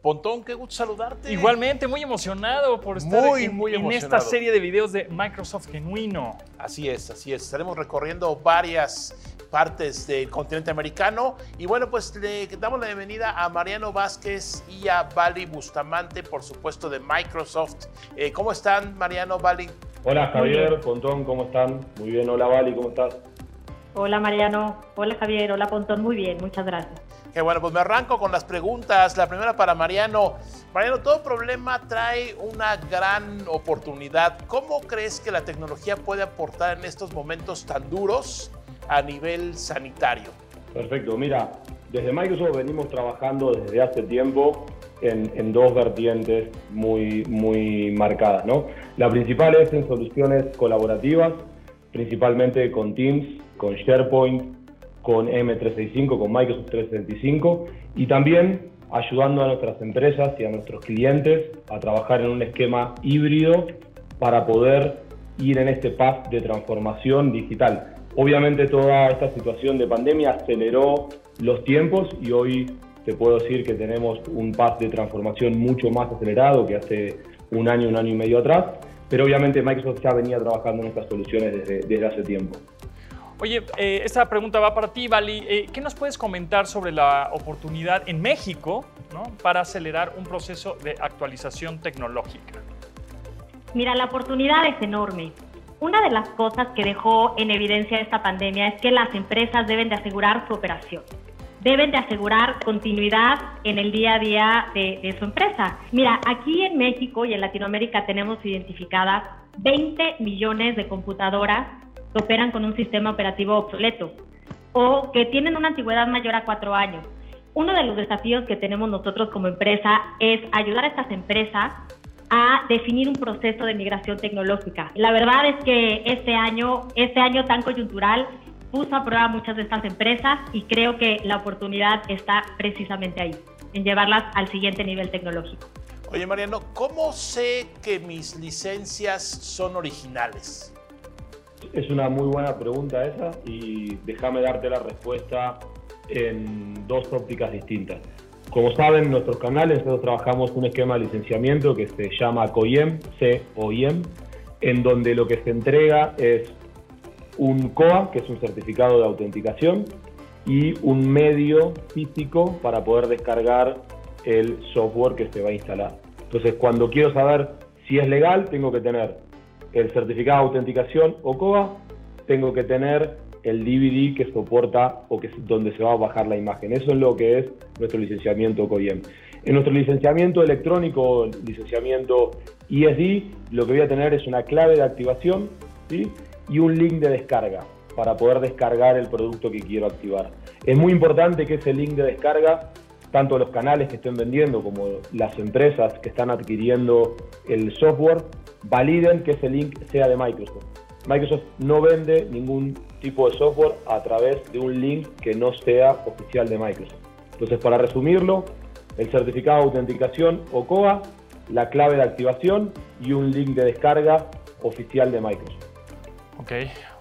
Pontón, qué gusto saludarte. Igualmente, muy emocionado por estar Muy, en, muy en esta serie de videos de Microsoft Genuino. Así es, así es. Estaremos recorriendo varias partes del continente americano. Y bueno, pues le damos la bienvenida a Mariano Vázquez y a Vali Bustamante, por supuesto, de Microsoft. Eh, ¿Cómo están, Mariano, Vali? Hola Javier, Pontón, ¿cómo están? Muy bien, hola Vali, ¿cómo estás? Hola Mariano, hola Javier, hola Pontón, muy bien, muchas gracias. Que bueno, pues me arranco con las preguntas. La primera para Mariano. Mariano, todo problema trae una gran oportunidad. ¿Cómo crees que la tecnología puede aportar en estos momentos tan duros a nivel sanitario? Perfecto, mira, desde Microsoft venimos trabajando desde hace tiempo en, en dos vertientes muy, muy marcadas, ¿no? La principal es en soluciones colaborativas, principalmente con Teams, con SharePoint, con M365, con Microsoft 365 y también ayudando a nuestras empresas y a nuestros clientes a trabajar en un esquema híbrido para poder ir en este path de transformación digital. Obviamente toda esta situación de pandemia aceleró los tiempos y hoy te puedo decir que tenemos un path de transformación mucho más acelerado que hace un año, un año y medio atrás, pero obviamente Microsoft ya venía trabajando en estas soluciones desde, desde hace tiempo. Oye, eh, esta pregunta va para ti, Vali. Eh, ¿Qué nos puedes comentar sobre la oportunidad en México ¿no? para acelerar un proceso de actualización tecnológica? Mira, la oportunidad es enorme. Una de las cosas que dejó en evidencia esta pandemia es que las empresas deben de asegurar su operación. Deben de asegurar continuidad en el día a día de, de su empresa. Mira, aquí en México y en Latinoamérica tenemos identificadas 20 millones de computadoras que operan con un sistema operativo obsoleto o que tienen una antigüedad mayor a cuatro años. Uno de los desafíos que tenemos nosotros como empresa es ayudar a estas empresas a definir un proceso de migración tecnológica. La verdad es que este año, este año tan coyuntural puso a prueba muchas de estas empresas y creo que la oportunidad está precisamente ahí, en llevarlas al siguiente nivel tecnológico. Oye, Mariano, ¿cómo sé que mis licencias son originales? Es una muy buena pregunta esa y déjame darte la respuesta en dos ópticas distintas. Como saben, en nuestros canales nosotros trabajamos un esquema de licenciamiento que se llama COIEM, C-O-I-E-M, en donde lo que se entrega es un COA, que es un certificado de autenticación, y un medio físico para poder descargar el software que se va a instalar. Entonces, cuando quiero saber si es legal, tengo que tener el certificado de autenticación o COA, tengo que tener el DVD que soporta o que es donde se va a bajar la imagen. Eso es lo que es nuestro licenciamiento COIEM. En nuestro licenciamiento electrónico, licenciamiento ESD, lo que voy a tener es una clave de activación y un link de descarga para poder descargar el producto que quiero activar. Es muy importante que ese link de descarga, tanto los canales que estén vendiendo como las empresas que están adquiriendo el software, validen que ese link sea de Microsoft. Microsoft no vende ningún tipo de software a través de un link que no sea oficial de Microsoft. Entonces, para resumirlo, el certificado de autenticación o COA, la clave de activación y un link de descarga oficial de Microsoft. Ok.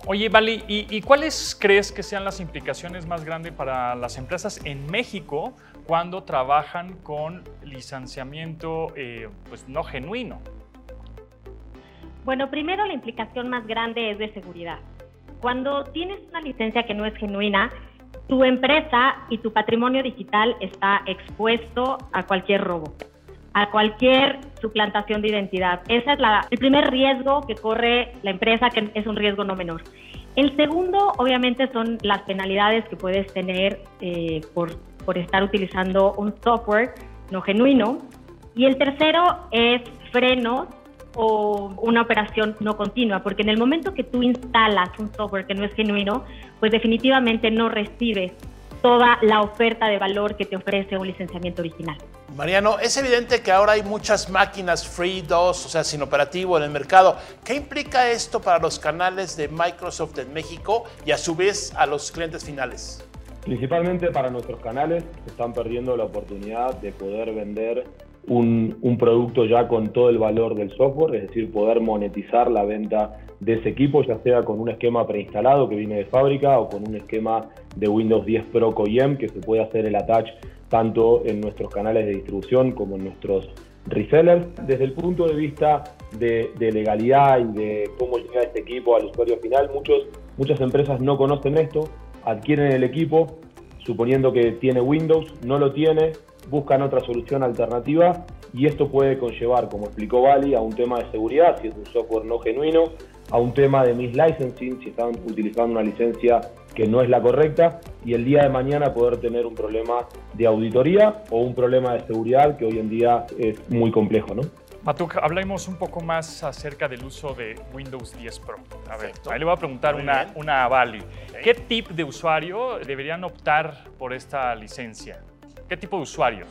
Oye, Vali, ¿y, ¿y, cuáles crees que sean las implicaciones más grandes para las empresas en México cuando trabajan con licenciamiento eh, pues, no genuino? Bueno, primero la implicación más grande es de seguridad. Cuando tienes una licencia que no es genuina, tu empresa y tu patrimonio digital está expuesto a cualquier robo, a cualquier suplantación de identidad. Ese es la, el primer riesgo que corre la empresa, que es un riesgo no menor. El segundo, obviamente, son las penalidades que puedes tener eh, por, por estar utilizando un software no genuino. Y el tercero es frenos o una operación no continua, porque en el momento que tú instalas un software que no es genuino, pues definitivamente no recibes toda la oferta de valor que te ofrece un licenciamiento original. Mariano, es evidente que ahora hay muchas máquinas free 2, o sea, sin operativo en el mercado. ¿Qué implica esto para los canales de Microsoft en México y a su vez a los clientes finales? Principalmente para nuestros canales, están perdiendo la oportunidad de poder vender un, producto ya con todo el valor del software, es decir, poder monetizar la venta de ese equipo, ya sea con un esquema preinstalado que viene de fábrica o con un esquema de Windows 10 Pro COIEM que se puede hacer el attach tanto en nuestros canales de distribución como en nuestros resellers. Desde el punto de vista de, legalidad y de cómo llega este equipo al usuario final, muchos, muchas empresas no conocen esto, adquieren el equipo suponiendo que tiene Windows, no lo tiene, buscan otra solución alternativa y esto puede conllevar, como explicó Bali, a un tema de seguridad, si es un software no genuino, a un tema de mislicensing, si están utilizando una licencia que no es la correcta, y el día de mañana poder tener un problema de auditoría o un problema de seguridad que hoy en día es muy complejo, ¿no? Matuk, hablemos un poco más acerca del uso de Windows 10 Pro. A ver, ahí le voy a preguntar una, una, a Bali. ¿Qué tipo de usuario deberían optar por esta licencia? ¿Qué tipo de usuarios?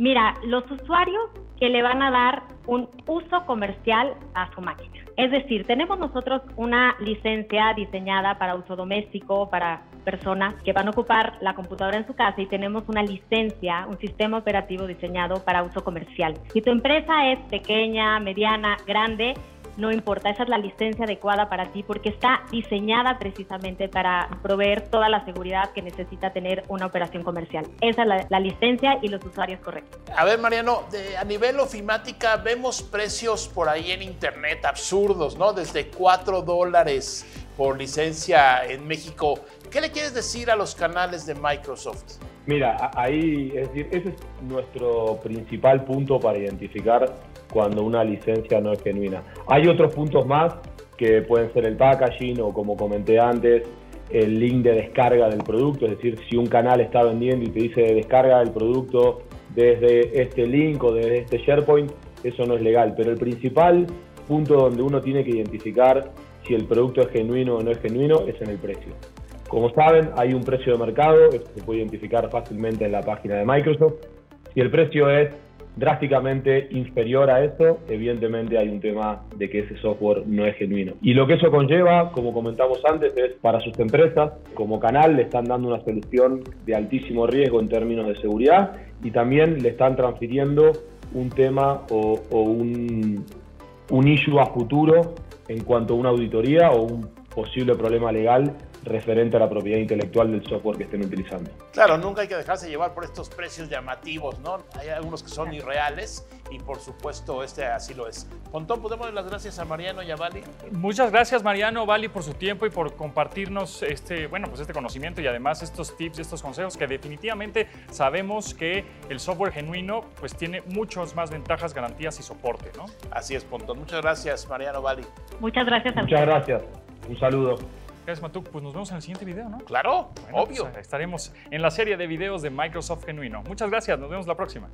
Mira, los usuarios que le van a dar un uso comercial a su máquina. Es decir, tenemos nosotros una licencia diseñada para uso doméstico, para personas que van a ocupar la computadora en su casa y tenemos una licencia, un sistema operativo diseñado para uso comercial. Si tu empresa es pequeña, mediana, grande, no importa, esa es la licencia adecuada para ti porque está diseñada precisamente para proveer toda la seguridad que necesita tener una operación comercial. Esa es la, licencia y los usuarios correctos. A ver, Mariano, a nivel ofimática vemos precios por ahí en internet absurdos, ¿no? Desde 4 dólares por licencia en México. ¿Qué le quieres decir a los canales de Microsoft? Mira, ahí, es decir, ese es nuestro principal punto para identificar cuando una licencia no es genuina. Hay otros puntos más que pueden ser el packaging o como comenté antes, el link de descarga del producto, es decir, si un canal está vendiendo y te dice descarga el producto desde este link o desde este SharePoint, eso no es legal. Pero el principal punto donde uno tiene que identificar si el producto es genuino o no es genuino es en el precio. Como saben, hay un precio de mercado, esto se puede identificar fácilmente en la página de Microsoft. Si el precio es drásticamente inferior a eso, evidentemente hay un tema de que ese software no es genuino. Y lo que eso conlleva, como comentamos antes, es para sus empresas, como canal, le están dando una solución de altísimo riesgo en términos de seguridad y también le están transfiriendo un tema o, un, un issue a futuro en cuanto a una auditoría o un posible problema legal referente a la propiedad intelectual del software que estén utilizando. Claro, nunca hay que dejarse llevar por estos precios llamativos, ¿no? Hay algunos que son irreales y por supuesto este así lo es. Pontón, ¿podemos dar las gracias a Mariano y a Vali? Muchas gracias Mariano, Vali, por su tiempo y por compartirnos este, bueno, pues este conocimiento y además estos tips, estos consejos que definitivamente sabemos que el software genuino pues tiene muchas más ventajas, garantías y soporte, ¿no? Así es, Pontón. Muchas gracias, Mariano, Vali. Muchas gracias a Muchas gracias. Un saludo. Gracias, Matuk. Pues nos vemos en el siguiente video, ¿no? Claro, obvio. Pues, estaremos en la serie de videos de Microsoft Genuino. Muchas gracias, nos vemos la próxima.